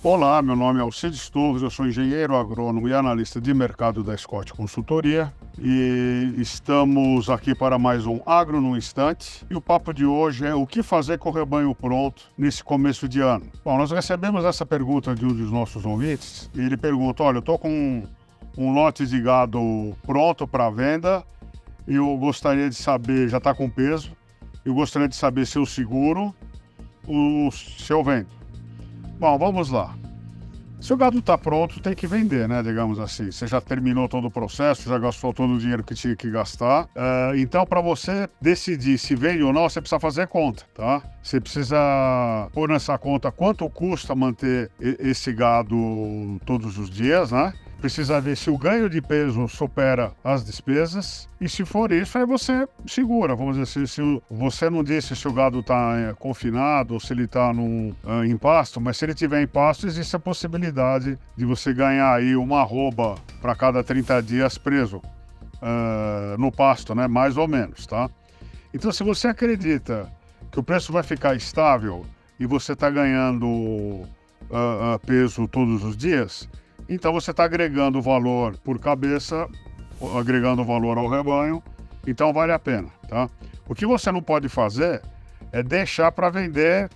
Olá, meu nome é Alcides Torres, eu sou engenheiro agrônomo e analista de mercado da Scott Consultoria e estamos aqui para mais um Agro no Instante. E o papo de hoje é o que fazer com o rebanho pronto nesse começo de ano. Bom, nós recebemos essa pergunta de um dos nossos ouvintes e ele pergunta: Olha, eu estou com um, lote de gado pronto para venda e eu gostaria de saber, já está com peso, eu gostaria de saber se eu seguro ou se eu vendo. Bom, vamos lá. Se o gado está pronto, tem que vender, né? Digamos assim. Você já terminou todo o processo, já gastou todo o dinheiro que tinha que gastar. Uh, então, para você decidir se vende ou não, você precisa fazer conta, tá? Você precisa pôr nessa conta quanto custa manter esse gado todos os dias, né? Precisa ver se o ganho de peso supera as despesas. E se for isso, aí você segura. Vamos dizer, se, se você não disse se o gado está é, confinado ou se ele está uh, em pasto, mas se ele tiver em pasto, existe a possibilidade de você ganhar aí uma arroba para cada 30 dias preso uh, no pasto, né? Mais ou menos, tá? Então, se você acredita que o preço vai ficar estável e você está ganhando uh, peso todos os dias, então você está agregando valor por cabeça, agregando valor ao rebanho, então vale a pena, tá? O que você não pode fazer é deixar para vender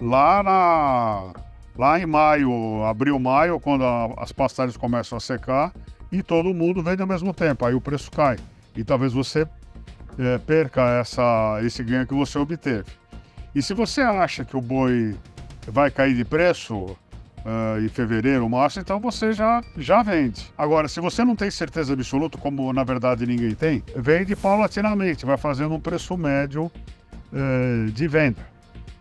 lá na lá em maio, abril, maio, quando a, as pastagens começam a secar e todo mundo vende ao mesmo tempo, aí o preço cai e talvez você é, perca essa, esse ganho que você obteve. E se você acha que o boi vai cair de preço, uh, em fevereiro, março, então você já, já vende. Agora, se você não tem certeza absoluta, como na verdade ninguém tem, vende paulatinamente, vai fazendo um preço médio uh, de venda.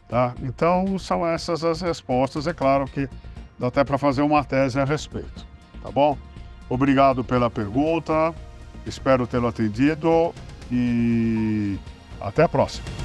Tá? Então, são essas as respostas. É claro que dá até para fazer uma tese a respeito. Tá bom? Obrigado pela pergunta, espero tê-lo atendido e até a próxima.